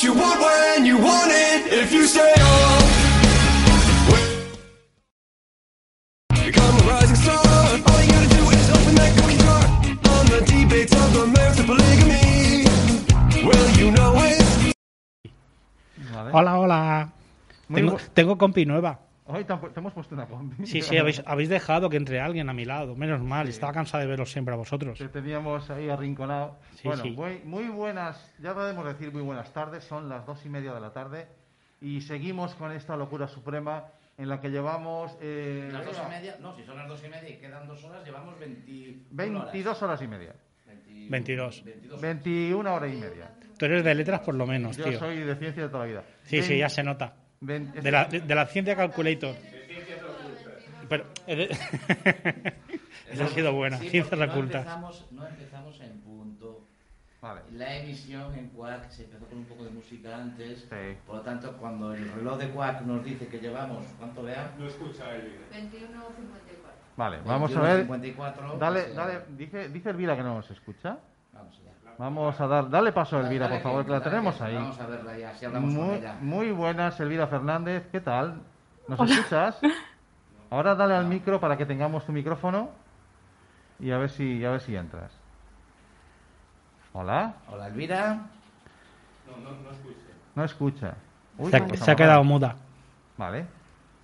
what you want when you want it if you stay on. Become a rising star. All you gotta do is open that cookie jar on the debates of the merits of polygamy. Well, you know it. Hola, hola. Tengo, tengo compi nueva. Hoy te, hemos puesto una combi. Sí, sí, habéis, habéis dejado que entre alguien a mi lado. Menos mal, estaba cansado de veros siempre a vosotros. Te teníamos ahí arrinconado. Sí, bueno, sí. Muy, muy buenas, ya podemos decir muy buenas tardes, son las dos y media de la tarde y seguimos con esta locura suprema en la que llevamos eh, Las dos y media, no, si son las dos y media y quedan dos horas, llevamos 20 22 horas y media, 22. 22. 21 horas y media. Tú eres de letras por lo menos, Yo tío. soy de ciencia de toda la vida. Sí, sí, ya se nota. De la, de, de la ciencia calculator. Pero, eh, esa ha sido buena. Sí, Ciencias porque no ocultas. empezamos, no empezamos en punto. Vale. La emisión en Quack se empezó con un poco de música antes. Sí. Por lo tanto, cuando el reloj de Quack nos dice que llevamos, ¿cuánto vea? 21.54. Vale, vamos a ver. 54, Dale, dale, dice, dice Elvira que no nos escucha. Vamos allá. Vamos a dar, dale paso a Elvira, Dale por favor, que la tenemos ahí. Vamos a verla ya, así hablamos con Muy, ella. muy buenas, Elvira Fernández. ¿Qué tal? ¿Nos escuchas? Ahora dale al micro para que tengamos tu micrófono y a ver si, a ver si entras. Hola. Hola, Elvira. No escucha. Uy, Se ha, cómo se ha está quedado muda. Vale.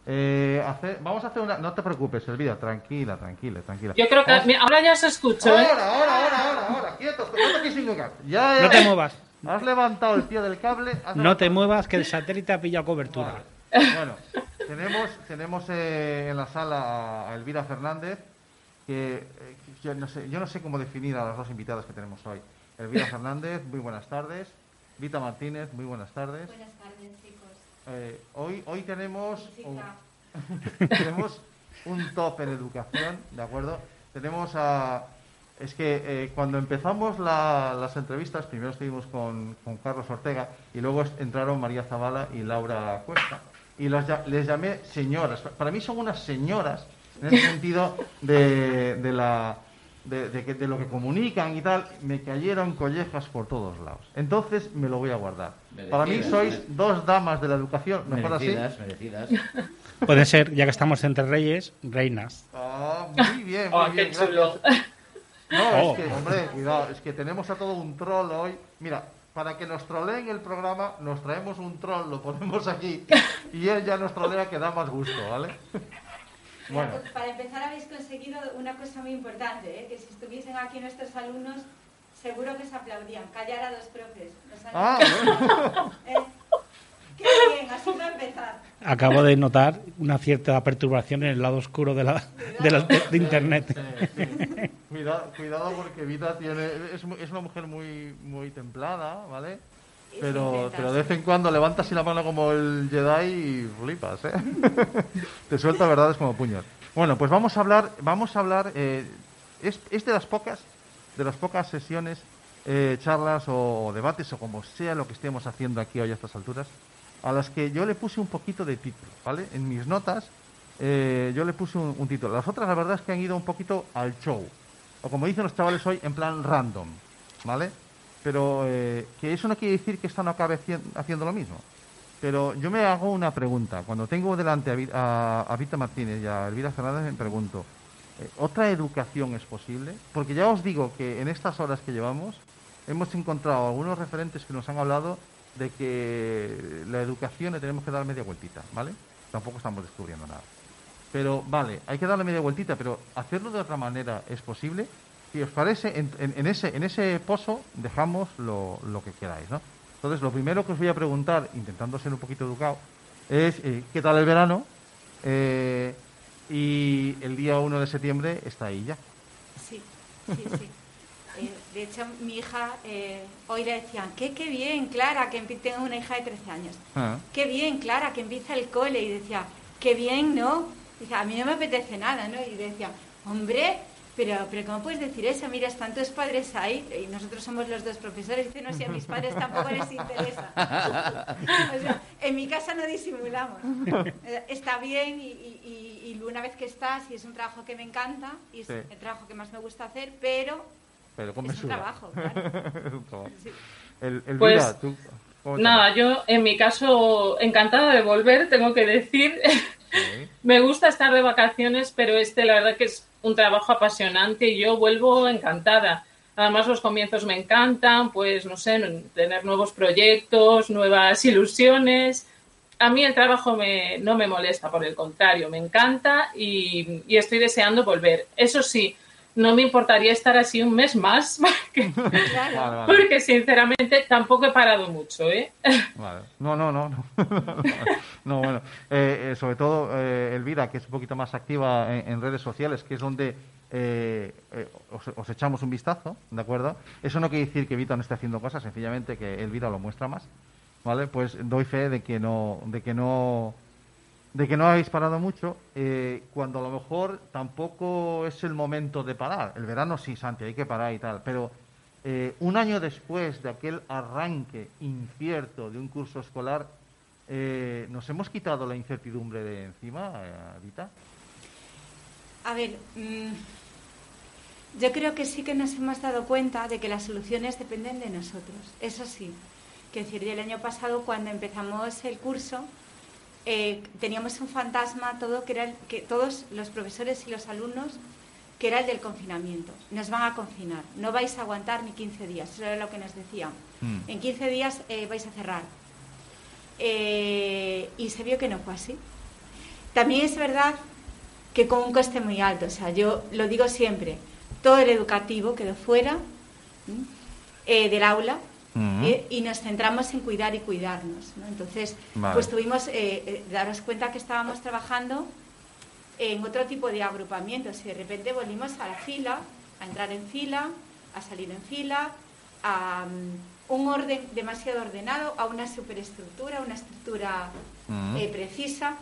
Eh, vamos a hacer una. No te preocupes, Elvira. Tranquila, tranquila, tranquila. Yo creo que Vamos- mira, ahora ya se escucha, ¿eh? Ahora, ahora, ahora, ahora, ahora. Quietos, no te. Ya, No te muevas. Has levantado el pie del cable. No te muevas, que el satélite ha pillado cobertura. Vale. Bueno, tenemos, tenemos eh, en la sala a- Elvira Fernández, que eh, yo, no sé, yo no sé cómo definir a las dos invitadas que tenemos hoy. Elvira Fernández, muy buenas tardes. Vita Martínez, muy buenas tardes. Buenas tardes, chicos. Eh, hoy, hoy tenemos un. tenemos un top en educación, ¿de acuerdo? Tenemos a... Es que eh, cuando empezamos la- las entrevistas, primero estuvimos con, con Carlos Ortega y luego entraron María Zavala y Laura Cuesta. Y los les llamé señoras. Para mí son unas señoras en el sentido de, de la, de, de que- de lo que comunican y tal. Me cayeron collejas por todos lados. Entonces me lo voy a guardar. Para mí Merecidas, sois merecidas. dos damas de la educación, mejor así. Merecidas, merecidas. Puede ser, ya que estamos entre reyes, reinas. Ah, muy bien, muy Oh, bien, qué chulo. No, Oh. es que, hombre, cuidado, es que tenemos a todo un troll hoy. Mira, para que nos troleen el programa, nos traemos un troll, lo ponemos aquí, y él ya nos trolea que da más gusto, ¿vale? Bueno, pues, Para empezar habéis conseguido una cosa muy importante, ¿eh? que si estuviesen aquí nuestros alumnos, seguro que se aplaudían. Callar a los profes. Los ah, alumnos. bueno, ¿Eh? Qué bien, así va a empezar. Acabo de notar una cierta perturbación en el lado oscuro de, la, de, la- de- de internet. sí, sí. Cuidado, cuidado porque Vita tiene, es, mu- es una mujer muy, muy templada, ¿vale? Y Pero, pero de vez en cuando levantas así la mano como el Jedi y flipas, ¿eh? Te suelta verdades como puños. Bueno, pues vamos a hablar, vamos a hablar, eh, es, es de las pocas, de las pocas sesiones, eh, charlas o, debates o como sea lo que estemos haciendo aquí hoy a estas alturas, a las que yo le puse un poquito de título, ¿vale? En mis notas eh, yo le puse un, un título. Las otras la verdad es que han ido un poquito al show, o como dicen los chavales hoy, en plan random, ¿vale? Pero eh, que eso no quiere decir que esta no acabe hacien- haciendo lo mismo. Pero yo me hago una pregunta. Cuando tengo delante a, a, Martínez y a Elvira Fernández, me pregunto, eh, ¿otra educación es posible? Porque ya os digo que en estas horas que llevamos hemos encontrado algunos referentes que nos han hablado de que la educación le tenemos que dar media vueltita, ¿vale? Tampoco estamos descubriendo nada. Pero vale, hay que darle media vueltita, pero hacerlo de otra manera es posible. Si os parece, en, en- en ese, en ese pozo dejamos lo, lo que queráis, ¿no? Entonces, lo primero que os voy a preguntar, intentando ser un poquito educado, es eh, ¿qué tal el verano? Eh, y el día 1 de septiembre está ahí ya. Sí, sí, sí. Eh, de hecho, mi hija, hoy le decían, ¿qué, qué bien, Clara, que tengo una hija de 13 años. Ah. Qué bien, Clara, que empieza el cole. Y decía, qué bien, ¿no? Dice, a mí no me apetece nada, ¿no? Y decía, hombre, pero, pero ¿cómo puedes decir eso? Mira, están tus padres ahí y nosotros somos los dos profesores. Dice, no, si a mis padres tampoco les interesa. o sea, en mi casa no disimulamos. Está bien y, y- y- y una vez que estás, y es un trabajo que me encanta, y es Sí. el trabajo que más me gusta hacer, pero Pero con es un trabajo, claro. Sí. El, Pues, tú, ¿cómo te Nada, yo en mi caso encantada de volver, tengo que decir. Sí. Me gusta estar de vacaciones, pero este la verdad que es un trabajo apasionante y yo vuelvo encantada. Además los comienzos me encantan, pues no sé, tener nuevos proyectos, nuevas ilusiones. A mí el trabajo me, no me molesta, por el contrario, me encanta y, y estoy deseando volver. Eso sí, no me importaría estar así un mes más, porque, Claro. Sinceramente tampoco he parado mucho, ¿eh? Vale. No, no, no. No, No, bueno. Eh, sobre todo, eh, Elvira, que es un poquito más activa en, redes sociales, que es donde eh, eh, os, os echamos un vistazo, ¿de acuerdo? Eso no quiere decir que Vita no esté haciendo cosas, sencillamente que Elvira lo muestra más, ¿vale? Pues doy fe de que no, de que no, de que no habéis parado mucho, cuando a lo mejor tampoco es el momento de parar. El verano sí, Santi, hay que parar y tal, pero un año después de aquel arranque incierto de un curso escolar, eh, ¿nos hemos quitado la incertidumbre de encima, eh, Vita? A ver, mm, yo creo que sí que nos hemos dado cuenta de que las soluciones dependen de nosotros. Eso sí. Quiero decir, el año pasado cuando empezamos el curso eh, teníamos un fantasma todo que era el- que todos los profesores y los alumnos que era el del confinamiento. Nos van a confinar, no vais a aguantar ni 15 días, eso era lo que nos decían. Mm. En 15 días eh, vais a cerrar. Eh, y se vio que no fue así. También es verdad que con un coste muy alto, o sea, yo lo digo siempre, todo el educativo quedó fuera eh, del aula eh, y nos centramos en cuidar y cuidarnos. ¿no? Entonces, Vale. pues tuvimos, daros cuenta que estábamos trabajando en otro tipo de agrupamientos y de repente volvimos a la fila, a entrar en fila, a salir en fila, a mm, un orden demasiado ordenado, a una superestructura, una estructura Mm. eh, precisa,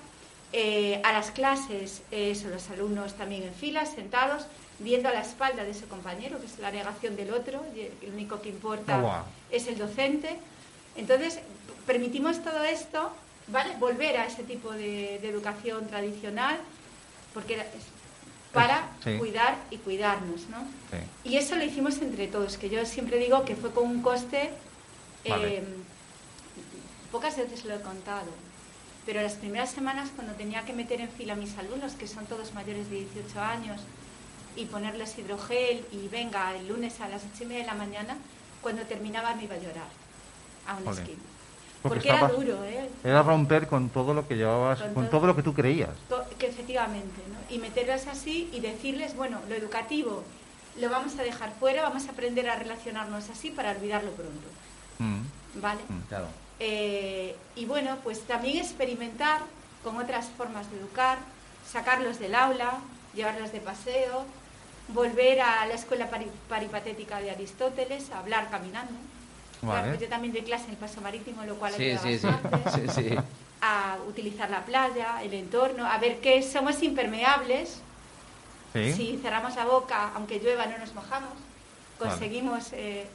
eh, a las clases, eh, eso, los alumnos también en fila, sentados, viendo a la espalda de su compañero, que es la negación del otro, y el único que importa Ah, es el docente. Entonces, permitimos todo esto, ¿vale? Volver a ese tipo de, de educación tradicional, porque para Sí. cuidar y cuidarnos, ¿no? Sí. Y eso lo hicimos entre todos, que yo siempre digo que fue con un coste, Vale. eh, pocas veces lo he contado, pero las primeras semanas cuando tenía que meter en fila a mis alumnos, que son todos mayores de 18 años, y ponerles hidrogel y venga el lunes a las 8 y media de la mañana, cuando terminaba me iba a llorar a una Jolín. esquina. Porque Porque era duro, ¿eh? Era romper con todo lo que llevabas, Con con todo- todo lo que tú creías. To- que efectivamente, ¿no? Y meterlas así y decirles, bueno, lo educativo lo vamos a dejar fuera, vamos a aprender a relacionarnos así para olvidarlo pronto, Mm. ¿vale? Mm. Claro. Eh, y bueno, pues también experimentar con otras formas de educar, sacarlos del aula, llevarlos de paseo, volver a la escuela pari- paripatética de Aristóteles, a hablar caminando. Vale. Claro, yo también doy clase en el paso marítimo, lo cual Sí, sí, sí. sí, sí. A utilizar la playa, el entorno, a ver que somos impermeables. Sí. Si cerramos la boca, aunque llueva, no nos mojamos. Conseguimos. eh,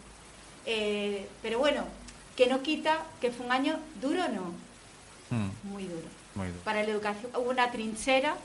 eh, pero bueno, que no quita que fue un año duro, no, Mm. muy duro. Muy duro. Para la educación, hubo una trinchera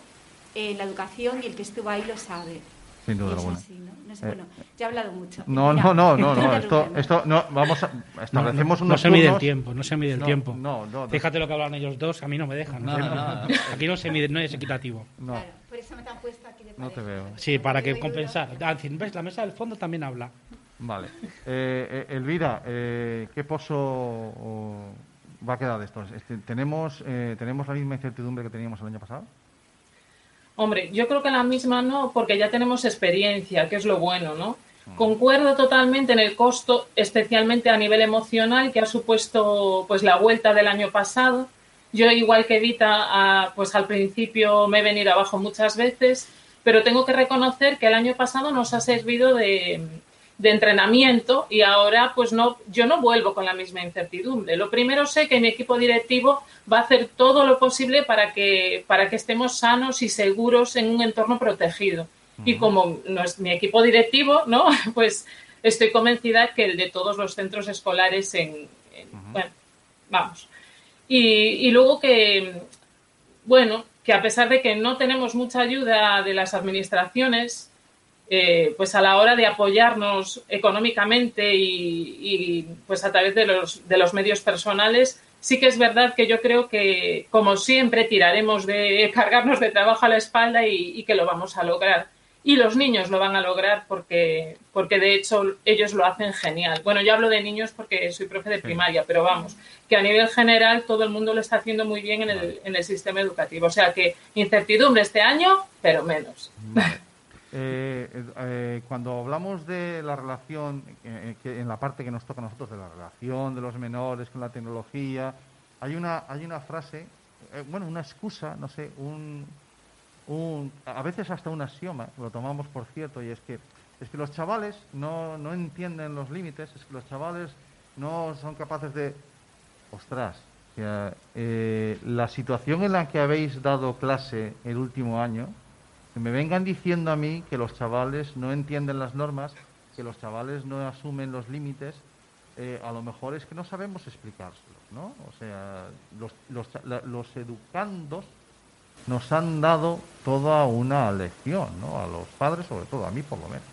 en la educación y el que estuvo ahí lo sabe. Sin duda alguna. así, ¿no? No sé, Eh, bueno, ya he hablado mucho. No, Mira, no, no, no, no, esto, esto, no, vamos a, establecemos no, unos no se mide el tiempo, no se mide el No, tiempo. no, no, no. Fíjate lo que hablan ellos dos, a mí no me dejan. No, ¿no? no, no. Aquí no se mide, no es equitativo. No. Claro, por eso me te han puesto aquí de No te pareja. veo. Sí, para que compensar. Ah, ¿ves? La mesa del fondo también habla. Vale. Eh, eh, Elvira, eh, ¿qué pozo o, va a quedar de esto? Este, ¿tenemos, eh, ¿Tenemos la misma incertidumbre que teníamos el año pasado? Hombre, yo creo que la misma no, porque ya tenemos experiencia, que es lo bueno, ¿no? Concuerdo totalmente en el costo, especialmente a nivel emocional, que ha supuesto pues la vuelta del año pasado. Yo, igual que Vita, ah, pues al principio me he venido abajo muchas veces, pero tengo que reconocer que el año pasado nos ha servido de, de entrenamiento y ahora pues no, yo no vuelvo con la misma incertidumbre. Lo primero sé que mi equipo directivo va a hacer todo lo posible para que, para que estemos sanos y seguros en un entorno protegido. Y como no es mi equipo directivo, ¿no? Pues estoy convencida que el de todos los centros escolares en, en- bueno, vamos. Y, y luego que, bueno, que a pesar de que no tenemos mucha ayuda de las administraciones, eh, pues a la hora de apoyarnos económicamente y, y, pues a través de los, de los medios personales, sí que es verdad que yo creo que, como siempre, tiraremos de cargarnos de trabajo a la espalda y, y que lo vamos a lograr. Y los niños lo van a lograr porque, porque de hecho ellos lo hacen genial. Bueno, yo hablo de niños porque soy profe de primaria, pero vamos, que a nivel general todo el mundo lo está haciendo muy bien en el, en el sistema educativo. O sea que incertidumbre este año, pero menos. Eh, eh, cuando hablamos de la relación, eh, que en la parte que nos toca a nosotros, de la relación de los menores con la tecnología, hay una, hay una frase, eh, bueno, una excusa, no sé, un, un, a veces hasta un axioma, lo tomamos por cierto, y es que, es que los chavales no, no entienden los límites, es que los chavales no son capaces de... Ostras, eh, la situación en la que habéis dado clase el último año, que me vengan diciendo a mí que los chavales no entienden las normas, que los chavales no asumen los límites, eh, a lo mejor es que no sabemos explicárselo, ¿no? O sea, los, los, cha- la- los educandos nos han dado toda una lección, ¿no? A los padres, sobre todo, a mí por lo menos.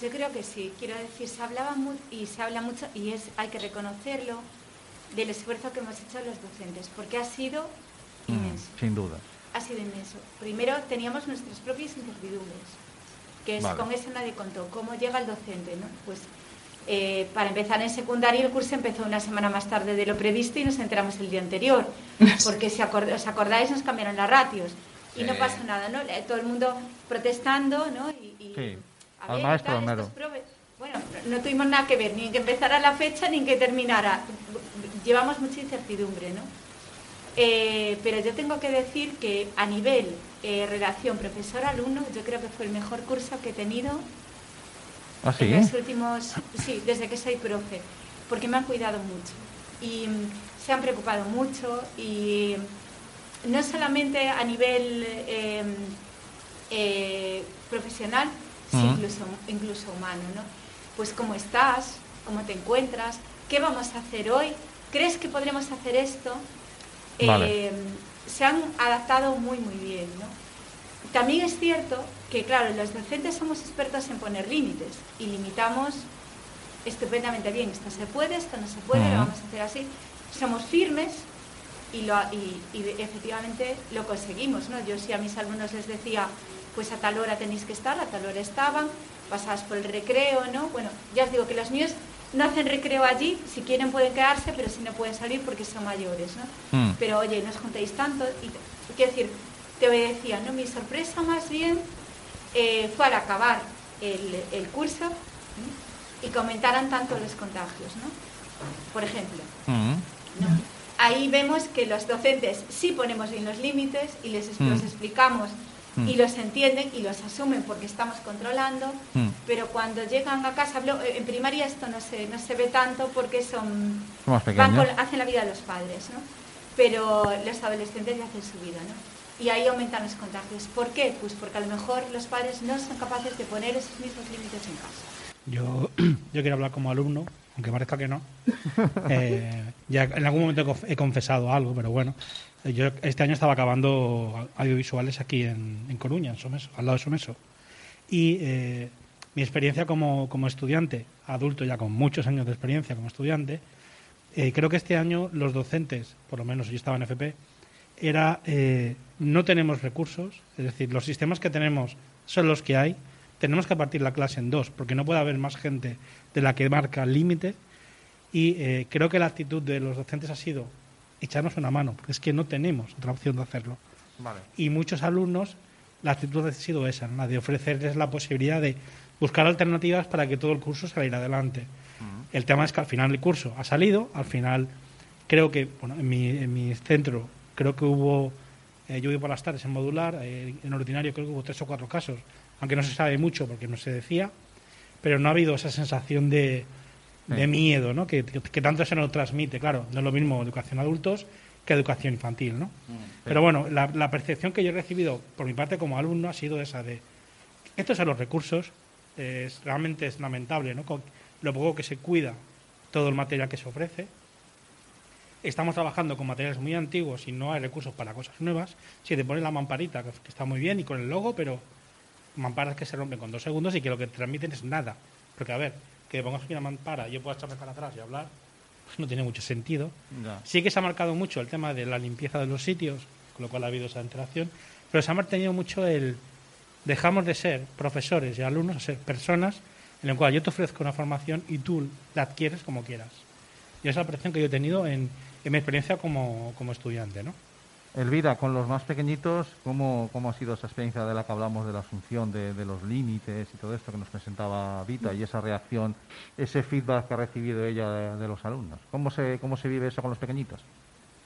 Yo creo que sí. Quiero decir, se hablaba mu- y se habla mucho, y es hay que reconocerlo, del esfuerzo que hemos hecho los docentes, porque ha sido inmenso. Mm, sin duda. Ha sido inmenso. Primero teníamos nuestras propias incertidumbres, que es, Vale. con eso nadie contó. ¿Cómo llega el docente? ¿no? Pues eh, para empezar en secundaria el curso empezó una semana más tarde de lo previsto y nos enteramos el día anterior, porque si acord- os acordáis nos cambiaron las ratios y no pasa nada, ¿no? Eh, Todo el mundo protestando, ¿no? Y, y, Sí. a Al ver, tal, estos prove- Bueno, no tuvimos nada que ver, ni en que empezara la fecha ni en que terminara. Llevamos mucha incertidumbre, ¿no? Eh, pero yo tengo que decir que a nivel eh, relación profesor-alumno, yo creo que fue el mejor curso que he tenido ¿Ah, sí? en los últimos, sí, desde que soy profe, porque me han cuidado mucho y mm, se han preocupado mucho y no solamente a nivel eh, eh, profesional, sino incluso, incluso humano, ¿no? Pues cómo estás, cómo te encuentras, qué vamos a hacer hoy, crees que podremos hacer esto, Vale. Eh, se han adaptado muy muy bien, ¿no? También es cierto que, claro, los docentes somos expertos en poner límites y limitamos estupendamente bien. Esto se puede, esto no se puede, lo vamos a hacer así. Somos firmes y, lo, y, y de- efectivamente lo conseguimos. ¿no? Yo sí a mis alumnos les decía, pues a tal hora tenéis que estar, a tal hora estaban, pasadas por el recreo, ¿no? Bueno, ya os digo que los míos no hacen recreo allí, si quieren pueden quedarse, pero si no pueden salir porque son mayores, ¿no? Mm. Pero oye, no os juntéis tanto. Y, quiero decir, te obedecían, ¿no? Mi sorpresa más bien eh, fue al acabar el, el curso ¿no? y comentaran tanto los contagios, ¿no? Por ejemplo, Mm. ¿no? Ahí vemos que los docentes sí ponemos bien los límites y les es- Mm. los explicamos Mm. y los entienden y los asumen porque estamos controlando, Mm. pero cuando llegan a casa, hablo- en primaria esto no se, no se ve tanto porque son Son más van pequeños. con- hacen la vida de los padres, ¿no? Pero los adolescentes ya hacen su vida, ¿no? Y ahí aumentan los contagios. ¿Por qué? Pues porque a lo mejor los padres no son capaces de poner esos mismos límites en casa. Yo, yo quiero hablar como alumno, aunque parezca que no. Eh, ya en algún momento he confesado algo, pero bueno. Yo este año estaba acabando audiovisuales aquí en, en Coruña, en Someso, al lado de Someso. Y eh, mi experiencia como, como estudiante, adulto ya con muchos años de experiencia como estudiante, eh, creo que este año los docentes, por lo menos yo estaba en FP, era eh, no tenemos recursos, es decir, los sistemas que tenemos son los que hay, tenemos que partir la clase en dos, porque no puede haber más gente de la que marca el límite, y creo que la actitud de los docentes ha sido echarnos una mano, porque es que no tenemos otra opción de hacerlo. Vale. Y muchos alumnos, la actitud ha sido esa, ¿no? la de ofrecerles la posibilidad de buscar alternativas para que todo el curso saliera adelante. El tema es que al final el curso ha salido, al final creo que, bueno, en mi, en mi centro creo que hubo, eh, yo vivo por las tardes en modular, eh, en ordinario creo que hubo tres o cuatro casos, aunque no se sabe mucho porque no se decía, pero no ha habido esa sensación de, de miedo, ¿no? Que, tanto se nos transmite. Claro, no es lo mismo educación adultos que educación infantil, ¿no? Pero bueno, la, la percepción que yo he recibido por mi parte como alumno ha sido esa de estos son los recursos, es, realmente es lamentable, ¿no? Con lo poco que se cuida todo el material que se ofrece. Estamos trabajando con materiales muy antiguos y no hay recursos para cosas nuevas. Si te pones la mamparita, que, que está muy bien, y con el logo, pero mamparas que se rompen con dos segundos y que lo que transmiten es nada. Porque, a ver, que pongas aquí una mampara y yo pueda echarme para atrás y hablar, pues no tiene mucho sentido. Ya. Sí que se ha marcado mucho el tema de la limpieza de los sitios, con lo cual ha habido esa interacción, pero se ha mantenido mucho el dejamos de ser profesores y alumnos a ser personas en el cual yo te ofrezco una formación y tú la adquieres como quieras. Y esa es la percepción que yo he tenido en, en mi experiencia como, como estudiante, ¿no? Elvira, con los más pequeñitos, ¿cómo, ¿cómo ha sido esa experiencia de la que hablamos de la asunción de, los límites y todo esto que nos presentaba Vita y esa reacción, ese feedback que ha recibido ella de, de los alumnos? ¿Cómo se, ¿Cómo se vive eso con los pequeñitos?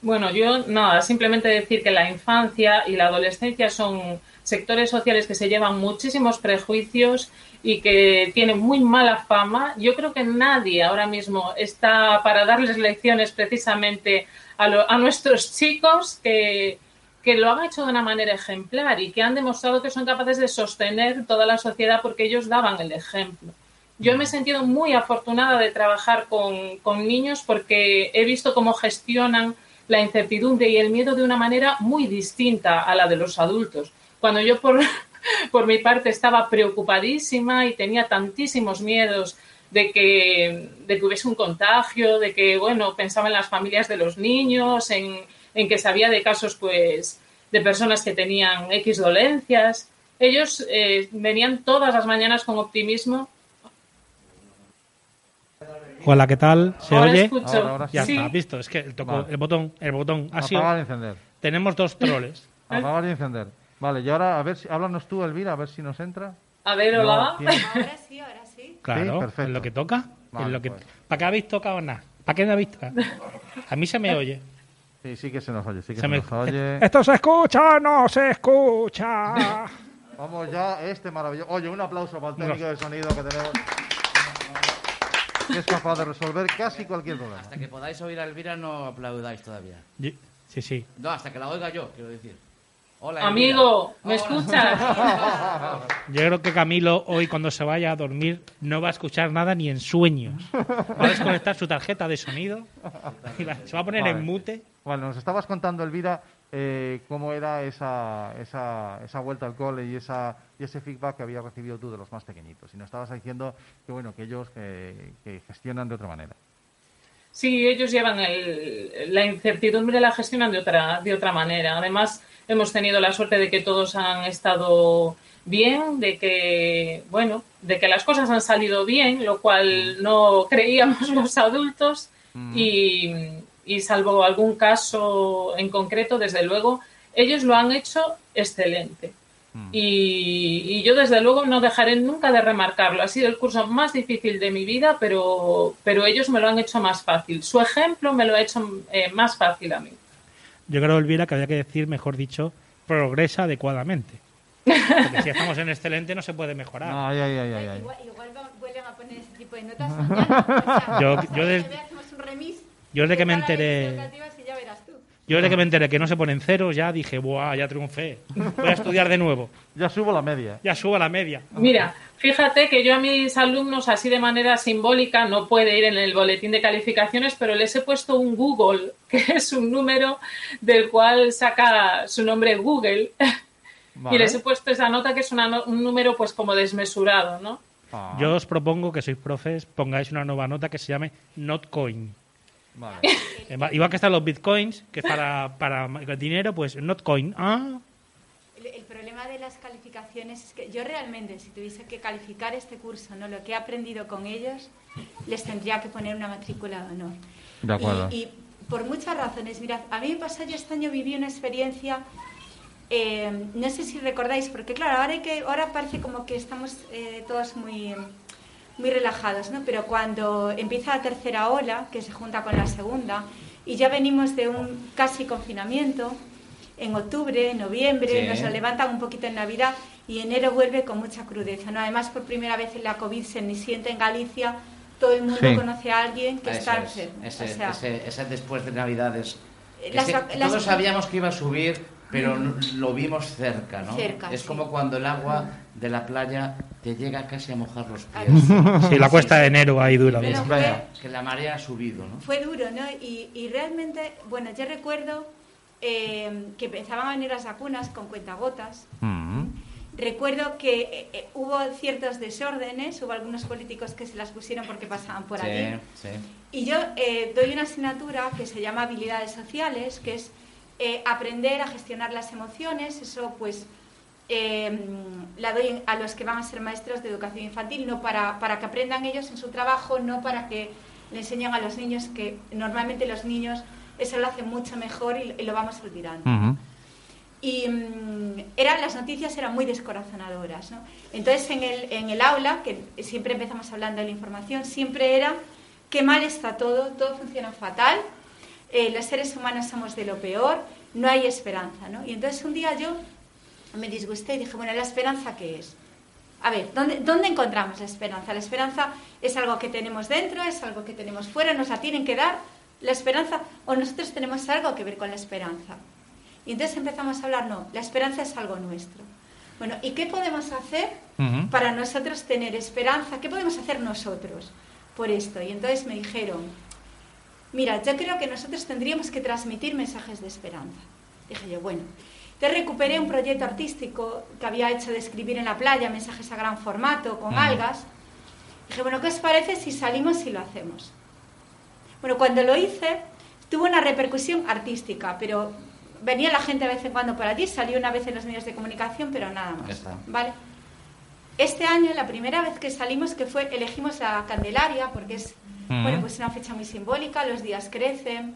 Bueno, yo nada, simplemente decir que la infancia y la adolescencia son sectores sociales que se llevan muchísimos prejuicios y que tienen muy mala fama. Yo creo que nadie ahora mismo está para darles lecciones precisamente a, lo- a nuestros chicos que, que lo han hecho de una manera ejemplar y que han demostrado que son capaces de sostener toda la sociedad porque ellos daban el ejemplo. Yo me he sentido muy afortunada de trabajar con, con niños porque he visto cómo gestionan la incertidumbre y el miedo de una manera muy distinta a la de los adultos. Cuando yo por, por mi parte estaba preocupadísima y tenía tantísimos miedos de que, de hubiese un contagio, de que, bueno, pensaba en las familias de los niños, en, en que sabía de casos, pues, de personas que tenían X dolencias. Ellos eh, venían todas las mañanas con optimismo. Hola, ¿qué tal? ¿Se Ahora oye? escucho. Ahora, ahora Ya Sí. está, visto. Es que el, Vale. el botón, el botón ha sido. Y encender. Tenemos dos troles. Apagar y encender. Vale, y ahora, a ver, si, háblanos tú, Elvira, a ver si nos entra. A ver, hola. No. Ahora sí, ahora sí. Claro, perfecto. en lo que toca. Vale, en lo que, pues. ¿Para qué habéis tocado nada? ¿Para qué no habéis tocado? A mí se me oye. Sí, sí que se nos oye, sí que Se se, me- nos oye. Esto se escucha, no se escucha. Vamos ya, este maravilloso. Oye, un aplauso para el técnico de sonido que tenemos. Que es capaz de resolver casi cualquier problema. Hasta que podáis oír a Elvira no aplaudáis todavía. Sí, sí. No, hasta que la oiga yo, quiero decir. Hola, Amigo, ¿me. Hola. escuchas? Yo creo que Camilo hoy cuando se vaya a dormir no va a escuchar nada ni en sueños. Va a desconectar su tarjeta de sonido y se va a poner Vale. en mute. Bueno, nos estabas contando, Elvira, eh, cómo era esa, esa, esa vuelta al cole y, esa, y ese feedback que habías recibido tú de los más pequeñitos. Y nos estabas diciendo que, bueno, que ellos que, que gestionan de otra manera. Sí, ellos llevan el- la incertidumbre, la gestionan de otra, de otra manera. Además, hemos tenido la suerte de que todos han estado bien, de que, bueno, de que las cosas han salido bien, lo cual no creíamos los adultos. Y, y salvo algún caso en concreto, desde luego, ellos lo han hecho excelente. Y, y yo, desde luego, no dejaré nunca de remarcarlo. Ha sido el curso más difícil de mi vida, pero, pero ellos me lo han hecho más fácil. Su ejemplo me lo ha hecho eh, más fácil a mí. Yo creo, Elvira, que había que decir, mejor dicho, progresa adecuadamente. Porque si estamos en excelente no se puede mejorar. Ay, ay, ay, ay, ay. Igual, igual vuelven a poner ese tipo de notas mañana. O sea, Yo- yo semana des- que viene hacemos un remis yo desde de que me enteré-. Yo desde que me enteré que no se ponen ceros ya dije, ¡buah! Ya triunfé. Voy a estudiar de nuevo. Ya subo la media. Ya subo la media. Mira, fíjate que yo a mis alumnos, así de manera simbólica, no puede ir en el boletín de calificaciones, pero les he puesto un Google, que es un número del cual saca su nombre Google. Vale. Y les he puesto esa nota que es una no- un número pues como desmesurado, ¿no? Ah, Yo os propongo que sois profes, pongáis una nueva nota que se llame Notcoin. Vale. Eh, va- Igual que están los bitcoins, que es para, para el dinero, pues Notcoin. Ah, El, el problema de las calificaciones es que yo realmente, si tuviese que calificar este curso, no lo que he aprendido con ellos, les tendría que poner una matrícula de honor. De acuerdo. Y, y por muchas razones. Mirad, a mí me pasó, yo este año viví una experiencia, eh, no sé si recordáis, porque claro, ahora, hay que, ahora parece como que estamos eh, todos muy, muy relajados, ¿no? Pero cuando empieza la tercera ola, que se junta con la segunda, y ya venimos de un casi confinamiento, en octubre, en noviembre, Sí. nos levantan un poquito en Navidad y enero vuelve con mucha crudeza. ¿no? Además, por primera vez en la COVID se ni siente en Galicia, todo el mundo Sí. conoce a alguien que Eso está es, enfermo. Ese, O sea, ese- ese después de Navidades. Es Las todos sabíamos que iba a subir, pero lo vimos cerca, ¿no? Cerca, es sí. como cuando el agua de la playa te llega casi a mojar los pies. Sí, la cuesta de enero ahí dura. Ves Bueno, que, la marea ha subido, ¿no? Fue duro, ¿no? Y, y realmente, bueno, yo recuerdo eh, que empezaban a venir las vacunas con cuentagotas. Mm. Recuerdo que eh, eh, hubo ciertos desórdenes, hubo algunos políticos que se las pusieron porque pasaban por sí, allí. sí. Y yo eh, doy una asignatura que se llama habilidades sociales, que es eh, aprender a gestionar las emociones. Eso, pues, eh, la doy a los que van a ser maestros de educación infantil, no para, para que aprendan ellos en su trabajo, no para que le enseñen a los niños, que normalmente los niños eso lo hacen mucho mejor y, y lo vamos retirando. Ujú. Y mm, eran, las noticias eran muy descorazonadoras. ¿no? Entonces, en el, en el aula, que siempre empezamos hablando de la información, siempre era qué mal está todo, todo funciona fatal, eh, los seres humanos somos de lo peor, no hay esperanza. ¿no? Y entonces un día yo me disgusté y dije, bueno, ¿la esperanza qué es? A ver, ¿dónde, ¿dónde encontramos la esperanza? La esperanza es algo que tenemos dentro, es algo que tenemos fuera, nos la tienen que dar la esperanza o nosotros tenemos algo que ver con la esperanza. Y entonces empezamos a hablar, no, la esperanza es algo nuestro. Bueno, ¿y qué podemos hacer para nosotros tener esperanza? ¿Qué podemos hacer nosotros por esto? Y entonces me dijeron, mira, yo creo que nosotros tendríamos que transmitir mensajes de esperanza. Dije yo, bueno, te recuperé un proyecto artístico que había hecho de escribir en la playa, mensajes a gran formato, con Ujú. algas. Dije, bueno, ¿qué os parece si salimos y lo hacemos? Bueno, cuando lo hice, tuvo una repercusión artística, pero venía la gente de vez en cuando por allí, salió una vez en los medios de comunicación, pero nada más. Está. ¿Vale? Este año, la primera vez que salimos, que fue, elegimos la Candelaria, porque es Ujú. bueno, pues una fecha muy simbólica, los días crecen,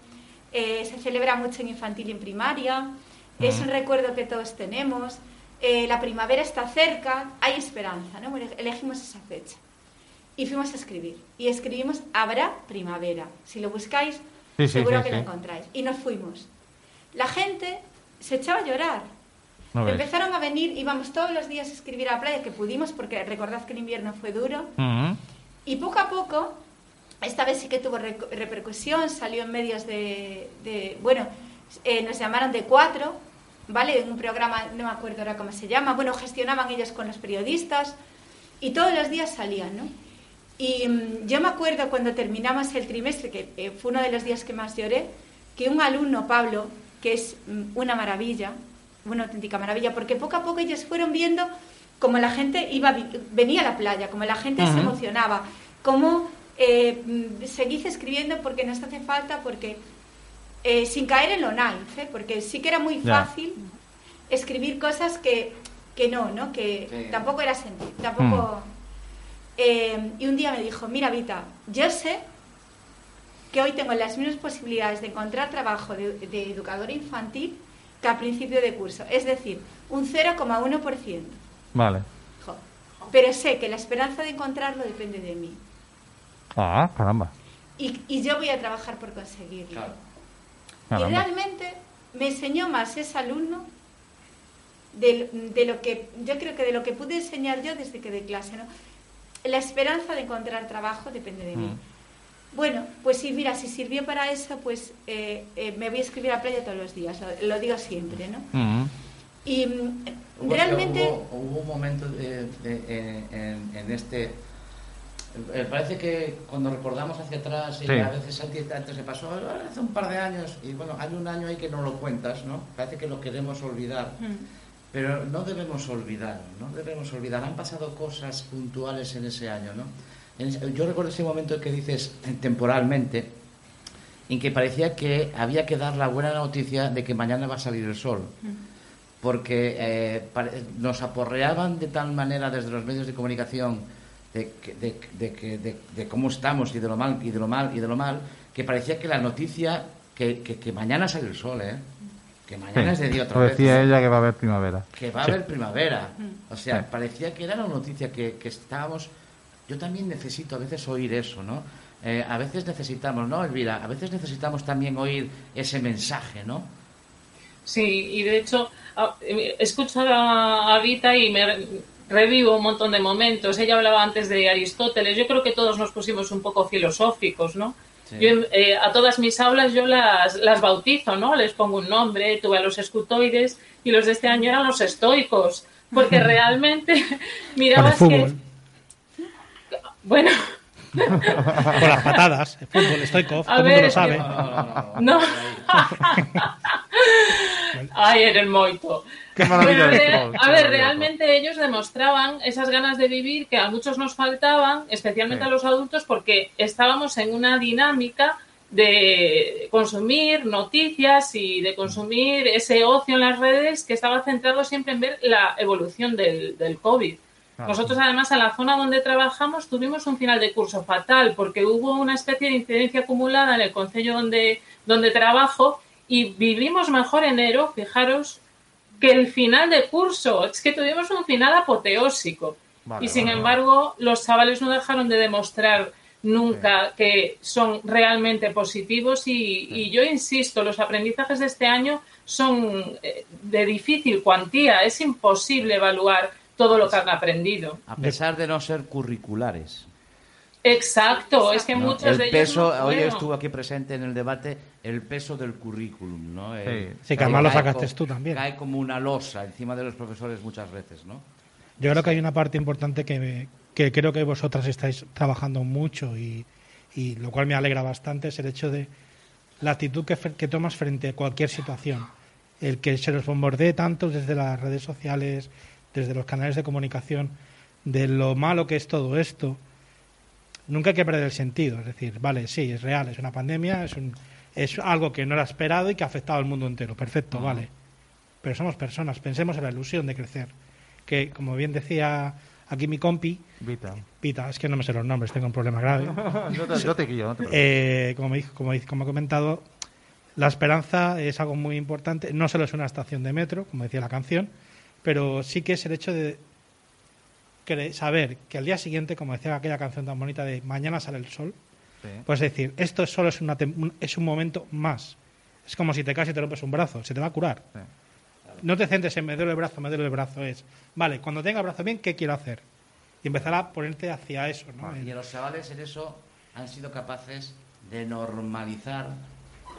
eh, se celebra mucho en infantil y en primaria, es un recuerdo que todos tenemos, eh, la primavera está cerca, hay esperanza, elegimos esa fecha. Y fuimos a escribir. Y escribimos Habrá primavera. Si lo buscáis, Sí, seguro sí, que lo encontráis. Y nos fuimos. La gente se echaba a llorar. No ves. Empezaron a venir, íbamos todos los días a escribir a la playa, que pudimos, porque recordad que el invierno fue duro. Y poco a poco, esta vez sí que tuvo repercusión, salió en medios de... de- bueno, eh, nos llamaron de cuatro, ¿vale? En un programa, no me acuerdo ahora cómo se llama. Bueno, gestionaban ellos con los periodistas y todos los días salían, ¿no? Y mm, yo me acuerdo cuando terminamos el trimestre, que eh, fue uno de los días que más lloré, que un alumno, Pablo, que es mm, una maravilla, una auténtica maravilla, porque poco a poco ellos fueron viendo cómo la gente iba, venía a la playa, cómo la gente se Ujú. emocionaba, cómo eh, mm, seguís escribiendo porque nos hace falta, porque eh, sin caer en lo naif, ¿eh? porque sí que era muy fácil escribir cosas que, que no, ¿no? Que Sí. tampoco era sentido, tampoco... Eh, y un día me dijo, mira Vita, yo sé que hoy tengo las mismas posibilidades de encontrar trabajo de, de educadora infantil que a principio de curso, es decir, un 0,1%. Vale. Jo. Pero sé que la esperanza de encontrarlo depende de mí. Ah, caramba. Y, y yo voy a trabajar por conseguirlo. Claro. Y caramba. realmente me enseñó más ese alumno de, de lo que yo creo que de lo que pude enseñar yo desde que de clase, ¿no? La esperanza de encontrar trabajo depende de mí. Mm. Bueno, pues sí, mira, si sirvió para eso, pues eh, eh, me voy a escribir a playa todos los días, lo, lo digo siempre, ¿no? Ujú. Y mm, Hubo- realmente... Hubo, hubo un momento de- en- en este... eh, Parece que cuando recordamos hacia atrás, y Sí. a veces antes se pasó hace un par de años, y bueno, hay un año ahí que no lo cuentas, ¿no? Parece que lo queremos olvidar. Mm. Pero no debemos olvidar, no debemos olvidar. Han pasado cosas puntuales en ese año, ¿no? Yo recuerdo ese momento que dices eh, temporalmente, en que parecía que había que dar la buena noticia de que mañana va a salir el sol. Porque eh, nos aporreaban de tal manera desde los medios de comunicación de, que- de- de de- de cómo estamos y de lo mal y de lo mal y de lo mal, que parecía que la noticia que, que- que mañana sale el sol, ¿eh? Que mañana es de día otra Lo vez decía ella que va a haber primavera. que va a Sí. haber primavera. O sea, Sí. parecía que era una noticia que, que estábamos... Yo también necesito a veces oír eso, ¿no? Eh, a veces necesitamos, ¿no, Elvira? A veces necesitamos también oír ese mensaje, ¿no? Sí, y de hecho, a- he escuchado a a Vita y me revivo un montón de momentos. Ella hablaba antes de Aristóteles. Yo creo que todos nos pusimos un poco filosóficos, ¿no? Sí. Yo, eh, a todas mis aulas yo las, las bautizo, ¿no? Les pongo un nombre, tuve a los escutoides y los de este año eran los estoicos, porque realmente mirabas que... Bueno, con las patadas, el fútbol, Stoikov, todo el mundo lo sabe. No, no, no, no. no. Ay, moito. Qué maravilla de a ver, realmente ellos demostraban esas ganas de vivir que a muchos nos faltaban, especialmente Sí. a los adultos, porque estábamos en una dinámica de consumir noticias y de consumir ese ocio en las redes que estaba centrado siempre en ver la evolución del, del COVID. Claro. Nosotros, además, en la zona donde trabajamos tuvimos un final de curso fatal porque hubo una especie de incidencia acumulada en el concello donde, donde trabajo y vivimos mejor enero, fijaros, que el final de curso. Es que tuvimos un final apoteósico. Vale, y sin vale, embargo, los chavales no dejaron de demostrar nunca que son realmente positivos y, y yo insisto, los aprendizajes de este año son eh, de difícil cuantía. Es imposible evaluar todo lo que han aprendido. A pesar de no ser curriculares. Exacto, es que ¿no? muchos el de ellos peso, no hoy fueron. estuvo aquí presente en el debate el peso del currículum, ¿no? El- Sí, que además lo sacaste co- tú también. Cae como una losa encima de los profesores muchas veces, ¿no? Yo creo que hay una parte importante que, me- que creo que vosotras estáis trabajando mucho y, y lo cual me alegra bastante es el hecho de la actitud que, que tomas frente a cualquier situación. El que se los bombardee tanto desde las redes sociales, desde los canales de comunicación, de lo malo que es todo esto. Nunca hay que perder el sentido. Es decir, vale, sí, es real, es una pandemia, es, un, es algo que no era esperado y que ha afectado al mundo entero. Perfecto, vale. Pero somos personas, pensemos en la ilusión de crecer. Que, como bien decía aquí mi compi, Vita. Pita, es que no me sé los nombres, tengo un problema grave. yo, te, yo te guío, no te. Eh, como, me dijo- como, como he comentado, la esperanza es algo muy importante. No solo es una estación de metro, como decía la canción, pero sí que es el hecho de saber que al día siguiente, como decía aquella canción tan bonita de Mañana sale el sol, Sí. pues decir, esto solo es, una es un momento más. Es como si te caes y te rompes un brazo, se te va a curar. Sí. No te centres en me duele el brazo, me duele el brazo. Es, vale, cuando tenga el brazo bien, ¿qué quiero hacer? Y empezar a ponerte hacia eso. ¿no? Y los chavales en eso han sido capaces de normalizar,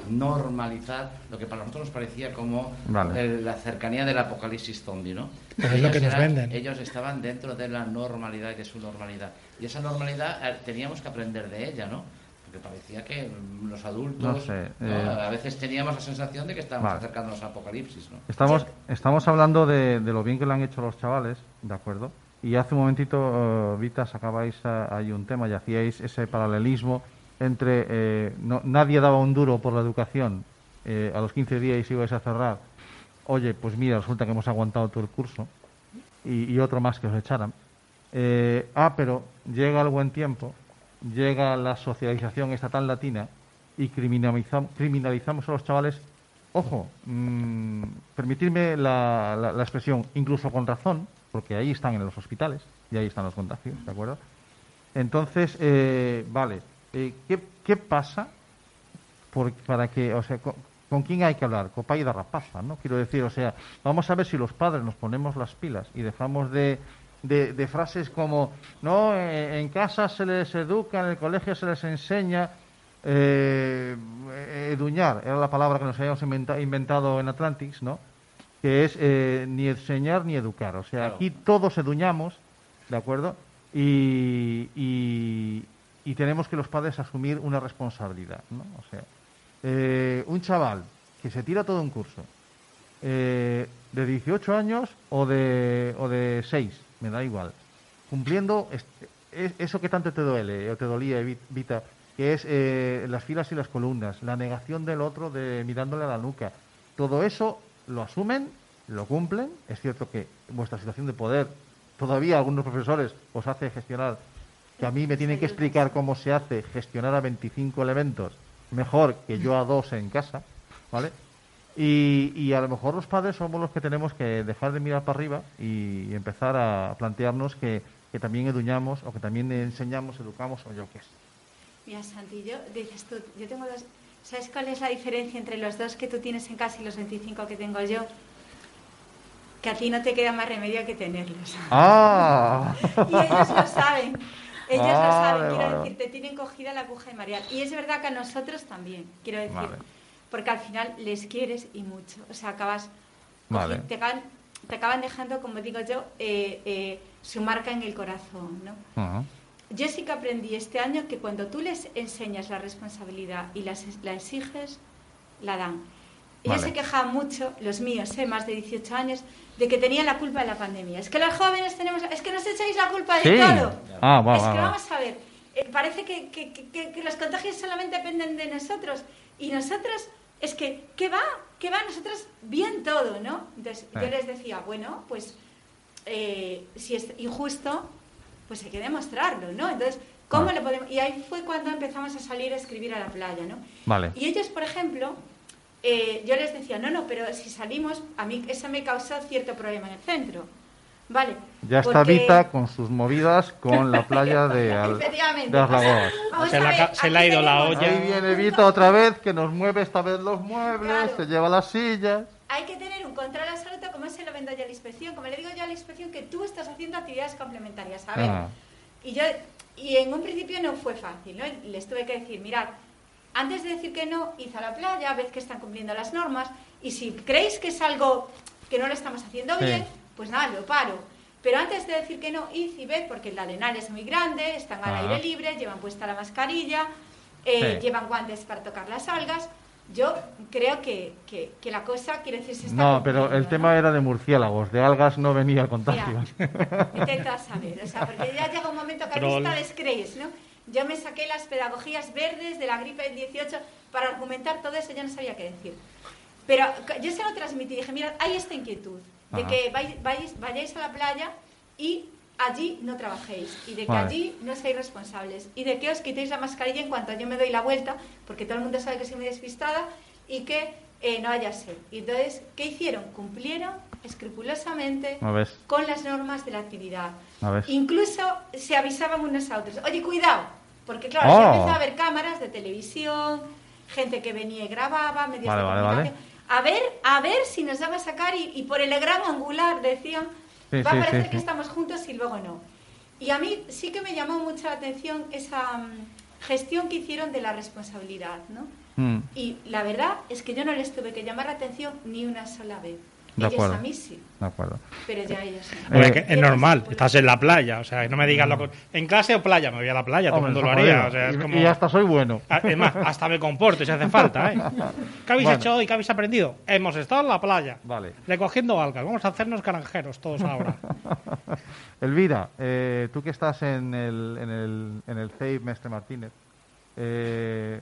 normalizar lo que para nosotros nos parecía como Vale. el- la cercanía del apocalipsis zombie, ¿no? Pues es lo que nos venden. Ellos estaban dentro de la normalidad y de su normalidad. Y esa normalidad eh, teníamos que aprender de ella, ¿no? Porque parecía que los adultos No sé, ¿no? eh, a veces teníamos la sensación de que estábamos Vale. acercándonos al apocalipsis, ¿no? Estamos, estamos hablando de, de lo bien que le han hecho los chavales, ¿de acuerdo? Y hace un momentito, eh, Vita, sacabais eh, ahí un tema y hacíais ese paralelismo entre eh, no- nadie daba un duro por la educación eh, a los 15 días y ibais a cerrar. Oye, pues mira, resulta que hemos aguantado todo el curso y, otro más que os echaran. Eh, ah, pero llega el buen tiempo, llega la socialización estatal latina y criminalizam- criminalizamos a los chavales. Ojo, mm, permitirme la, la- la expresión, incluso con razón, porque ahí están en los hospitales y ahí están los contagios, ¿de acuerdo? Entonces, eh, vale, eh, ¿qué, qué pasa por- para que, o sea, con, con quién hay que hablar? Copa y de rapaza, ¿no? Quiero decir, o sea, vamos a ver si los padres nos ponemos las pilas y dejamos de, de, de frases como, no, eh, en casa se les educa, en el colegio se les enseña, eh, eh, eduñar, era la palabra que nos habíamos inventa- inventado en Atlantis, ¿no? Que es eh, ni enseñar ni educar. O sea, Claro. aquí todos eduñamos, ¿de acuerdo? Y, y, y tenemos que los padres asumir una responsabilidad, ¿no? O sea, eh, un chaval que se tira todo un curso, eh, de 18 años o de, o de 6, me da igual, cumpliendo eso que tanto te duele o te dolía, Vita, que es eh, las filas y las columnas, la negación del otro de mirándole a la nuca. Todo eso lo asumen, lo cumplen. Es cierto que vuestra situación de poder, todavía algunos profesores os hace gestionar, que a mí me tienen que explicar cómo se hace gestionar a 25 elementos mejor que yo a dos en casa, ¿vale? Y, y a lo mejor los padres somos los que tenemos que dejar de mirar para arriba y empezar a plantearnos que, que también eduñamos o que también enseñamos, educamos o yo qué sé. Mira, Santi, yo, dices tú, yo tengo dos, ¿Sabes cuál es la diferencia entre los dos que tú tienes en casa y los 25 que tengo yo? Que a ti no te queda más remedio que tenerlos. Ah, Y ellos lo saben. Ellos lo saben, quiero vale. decir, te tienen cogida la aguja de marear. Y es verdad que a nosotros también, quiero decir. Vale. Porque al final les quieres y mucho. O sea, acabas. Vale. Te acaban, te acaban dejando, como digo yo, eh, eh, su marca en el corazón, ¿no? Ujú. Yo sí que aprendí este año que cuando tú les enseñas la responsabilidad y las, la exiges, la dan. Ellos Vale. se quejaban mucho, los míos, ¿eh? más de 18 años, de que tenían la culpa de la pandemia. Es que los jóvenes tenemos, es que nos echáis la culpa de Sí. todo. Ah, va, es va, que va. vamos a ver, eh, parece que, que- que- los contagios solamente dependen de nosotros. Y nosotros, es que, ¿qué va? ¿Qué va? Nosotros bien todo, ¿no? Entonces yo Sí. les decía, bueno, pues eh, si es injusto, pues hay que demostrarlo, ¿no? Entonces, ¿cómo Ah. le podemos...? Y ahí fue cuando empezamos a salir a escribir a la playa, ¿no? Vale. Y ellos, por ejemplo, eh, yo les decía, no, no, pero si salimos, a mí eso me causó cierto problema en el centro. Vale. Ya está porque- Vita con sus movidas con la playa de, Al- Efectivamente. de Se a la se le ha ido la olla. Ahí viene Vita otra vez, que nos mueve esta vez los muebles, Claro. se lleva las sillas. Hay que tener un control absoluto, como se lo vendo yo a la inspección, como le digo yo a la inspección, que tú estás haciendo actividades complementarias, a ver. Ah. Y yo, y en un principio no fue fácil, ¿no? Les tuve que decir, mirad, antes de decir que no, id a la playa, ved que están cumpliendo las normas, y si creéis que es algo que no lo estamos haciendo Sí. bien, pues nada, lo paro. Pero antes de decir que no, id y ved, porque el arenal es muy grande, están al Ah. aire libre, llevan puesta la mascarilla, eh, Sí. llevan guantes para tocar las algas. Yo creo que, que, que la cosa, quiere decir, se está No, pero el tema ¿no? era de murciélagos, de algas no venía el contagio. Intenta saber, o sea, porque ya llega un momento que a Troll. vista les crees, ¿no? Yo me saqué las pedagogías verdes de la gripe del 18 para argumentar todo eso, ya no sabía qué decir. Pero yo se lo transmití, dije, mira, hay esta inquietud de Ajá. que vais, vais- vayáis a la playa y allí no trabajéis, y de que Vale. allí no seáis responsables, y de que os quitéis la mascarilla en cuanto yo me doy la vuelta, porque todo el mundo sabe que soy muy despistada, y que eh, no haya sed. Y entonces, ¿qué hicieron? Cumplieron escrupulosamente con las normas de la actividad. Incluso se avisaban unos a otros. Oye, cuidado, porque claro, Oh. ya empezó a haber cámaras de televisión, gente que venía y grababa, medios Vale, de vale, comunicación. A ver, a ver si nos van a sacar y, y por el gran angular decían, Sí, va a parecer sí, que estamos juntos y luego no. Y a mí sí que me llamó mucho la atención esa mm, gestión que hicieron de la responsabilidad, ¿no? Mm, Y la verdad es que yo no les tuve que llamar la atención ni una sola vez. De Ellos acuerdo. a mí sí, de acuerdo. pero ya. Hombre, Eh, que es normal, estás en la playa, o sea, no me digas lo que- en clase o playa, me voy a la playa, todo el mundo lo haría, o sea, es y, como... y hasta soy bueno. Ah, Es más, hasta me comporto si hace falta, ¿eh? ¿Qué habéis Bueno. hecho hoy? ¿Qué habéis aprendido? Hemos estado en la playa, Vale. recogiendo algas, vamos a hacernos caranjeros todos ahora. Elvira, eh, tú que estás en el, en el, en el CEIP Mestre Martínez, eh,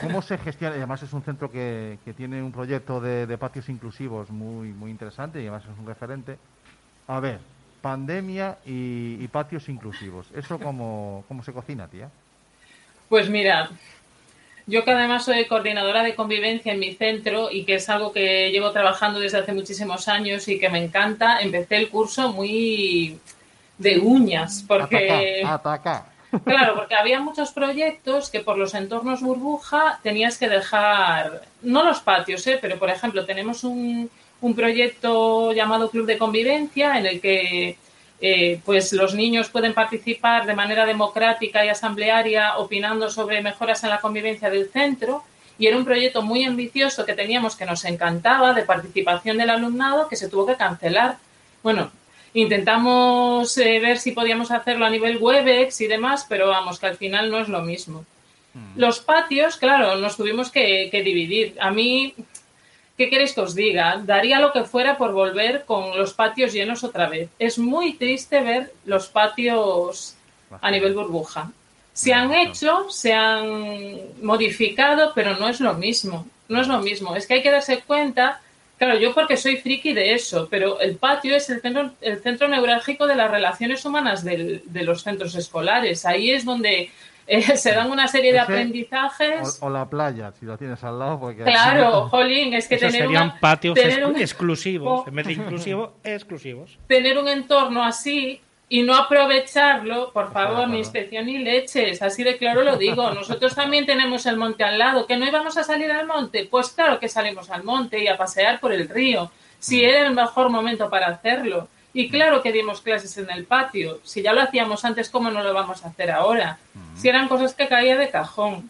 ¿cómo se gestiona? Además es un centro que, que tiene un proyecto de, de patios inclusivos muy, muy interesante y además es un referente. A ver, pandemia y, y patios inclusivos. ¿Eso cómo, cómo se cocina, tía? Pues mira, yo que además soy coordinadora de convivencia en mi centro y que es algo que llevo trabajando desde hace muchísimos años y que me encanta, empecé el curso muy de uñas, porque Ataca, ataca. Claro, porque había muchos proyectos que por los entornos burbuja tenías que dejar, no los patios, ¿eh? pero por ejemplo tenemos un, un proyecto llamado Club de Convivencia en el que eh, pues los niños pueden participar de manera democrática y asamblearia opinando sobre mejoras en la convivencia del centro y era un proyecto muy ambicioso que teníamos que nos encantaba de participación del alumnado que se tuvo que cancelar. Bueno, intentamos eh, ver si podíamos hacerlo a nivel Webex y demás, pero vamos, que al final no es lo mismo. Los patios, claro, nos tuvimos que, que dividir. A mí, ¿qué queréis que os diga? Daría lo que fuera por volver con los patios llenos otra vez. Es muy triste ver los patios a nivel burbuja. Se han hecho, se han modificado, pero no es lo mismo. No es lo mismo. Es que hay que darse cuenta, claro, yo porque soy friki de eso, pero el patio es el centro, el centro neurálgico de las relaciones humanas del- de los centros escolares. Ahí es donde eh, se dan una serie de Ese- aprendizajes. O, o la playa, si la tienes al lado. Porque Claro, jolín, es que Esos tener serían una- patios tener exclu- un- exclusivos, Oh. en vez de inclusivos, exclusivos. tener un entorno así y no aprovecharlo, por favor, acuerdo. ni inspección ni leches, así de claro lo digo. Nosotros también tenemos el monte al lado, que no íbamos a salir al monte, pues claro que salimos al monte y a pasear por el río, si era el mejor momento para hacerlo. Y claro que dimos clases en el patio, si ya lo hacíamos antes, ¿cómo no lo vamos a hacer ahora? Si eran cosas que caía de cajón.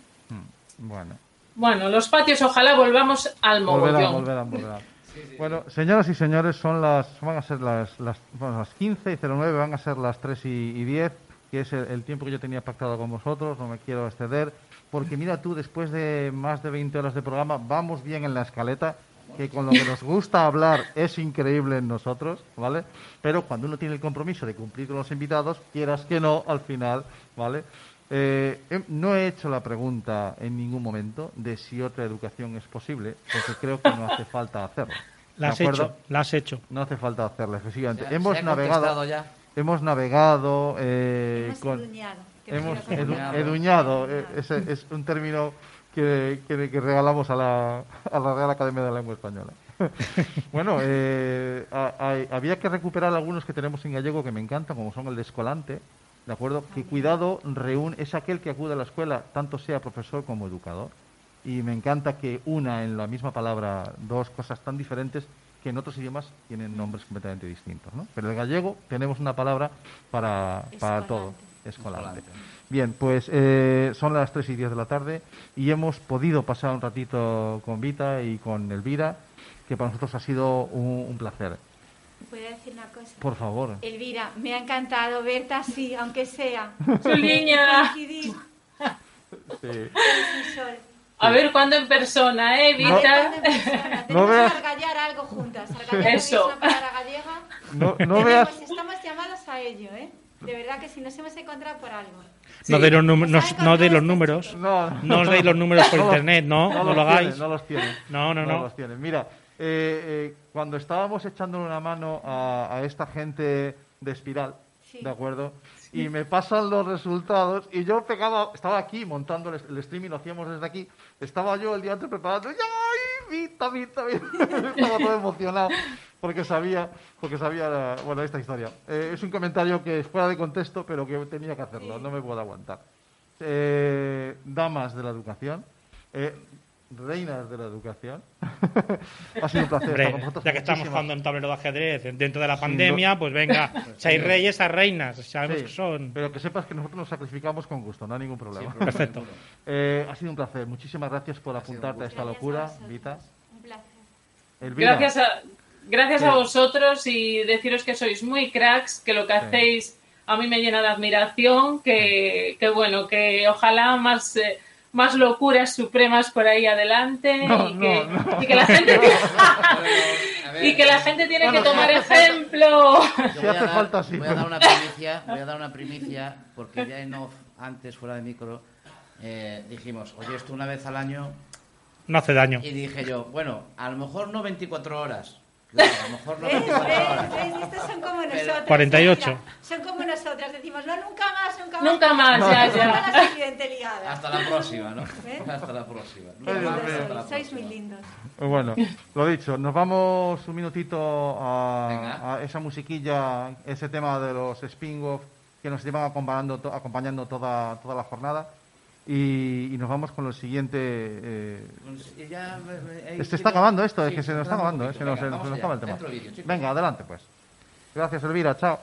Bueno, Bueno, los patios ojalá volvamos al volverán, mogollón. volverán, volverán. Bueno, señoras y señores, son las, van a ser las, las, bueno, las 15 y 09, van a ser las 3 y, y 10, que es el, el tiempo que yo tenía pactado con vosotros, no me quiero exceder, porque mira tú, después de más de 20 horas de programa, vamos bien en la escaleta, que con lo que nos gusta hablar es increíble en nosotros, ¿vale? Pero cuando uno tiene el compromiso de cumplir con los invitados, quieras que no, al final, ¿vale? Eh, no he hecho la pregunta en ningún momento de si otra educación es posible, porque creo que no hace falta hacerlo. La ¿De has acuerdo? hecho, la has hecho. No hace falta hacerlo, efectivamente. ¿Se ha- hemos navegado, ya? hemos navegado eh, Hemos con, eduñado, hemos edu- eduñado. eduñado. eh, ese es un término que, que- que regalamos a la, a la Real Academia de la Lengua Española. bueno, eh, a- hay- había que recuperar algunos que tenemos en gallego que me encantan, como son el de Escolante, ¿de acuerdo? Que cuidado reúne, es aquel que acude a la escuela, tanto sea profesor como educador. Y me encanta que una en la misma palabra dos cosas tan diferentes que en otros idiomas tienen nombres completamente distintos, ¿no? Pero en gallego tenemos una palabra para, para todo. Escolante. Escolante. Bien, pues eh, son las 3 y 10 de la tarde y hemos podido pasar un ratito con Vita y con Elvira, que para nosotros ha sido un, un placer. ¿Puedo decir una cosa? Por favor. Elvira, me ha encantado verte así, aunque sea. Chuliña. Coincidir Sí. A ver cuándo en persona, ¿eh, Vita? cuándo empezamos. No Tenemos veas- argallar algo juntas. Argallar Eso. es una palabra gallega. No, no veas, Tenemos- estamos llamadas a ello, ¿eh? De verdad que si nos hemos encontrado por algo. No de los, números- no, Nos no de los encontrado números. este no, No os deis los números por No los- internet, no, no, los lo hagáis. tienen, no los tienen. No, no, no. los tienen. Mira, eh, eh, cuando estábamos echándole una mano a, a esta gente de Espiral, Sí. ¿de acuerdo? Y me pasan los resultados y yo pegaba, estaba aquí montando el, el streaming, lo hacíamos desde aquí, estaba yo el día antes preparando, ¡ay, Vita, Vita, Vita! estaba todo emocionado porque sabía, porque sabía, la- bueno, esta historia. Eh, es un comentario que es fuera de contexto, pero que tenía que hacerlo, no me puedo aguantar. Eh, damas de la educación, eh, reinas de la educación, ha sido un placer Hombre, estar con vosotros. ya que estamos jugando en tablero de ajedrez dentro de la Sí, pandemia, pues venga, si hay reyes, hay reinas, sabemos Sí, que son. Pero que sepas que nosotros nos sacrificamos con gusto, no hay ningún problema. Perfecto. Eh, ha sido un placer. Muchísimas gracias por apuntarte a esta locura. Vita. Un placer. Elvira, Gracias a, gracias a vosotros y deciros que sois muy cracks, que lo que hacéis a mí me llena de admiración, que, que bueno, que ojalá más, eh, más locuras supremas por ahí adelante No, y, que, no, no. y que la gente y que la gente tiene Bueno, que tomar ejemplo. Si voy a hace dar- falta, sí, Voy a dar una primicia, voy a dar una primicia, porque ya en off, antes, fuera de micro, eh, dijimos, oye, esto una vez al año, No hace daño. y dije yo, bueno, a lo mejor no 24 horas, claro, a lo mejor no ¿Ves? 24 horas. ¿Ves? ¿Ves? Estos son como Pero- nosotros. 48. Mira, son como nosotras. Decimos, no, nunca más, nunca más. Nunca más, ya, ya. la siguiente liada. Hasta la próxima, ¿no? ¿Eh? Hasta la próxima. Mío. Hasta la sois, próxima. muy lindos. Bueno, lo dicho, nos vamos un minutito a, a esa musiquilla, ese tema de los spin-off que nos llevan acompañando, to- acompañando toda, toda la jornada. Y, nos vamos con lo siguiente. Eh... Se está acabando esto, es que se, nos está acabando, eh, se, nos, se acaba el tema. Venga, adelante pues. Gracias, Elvira, chao.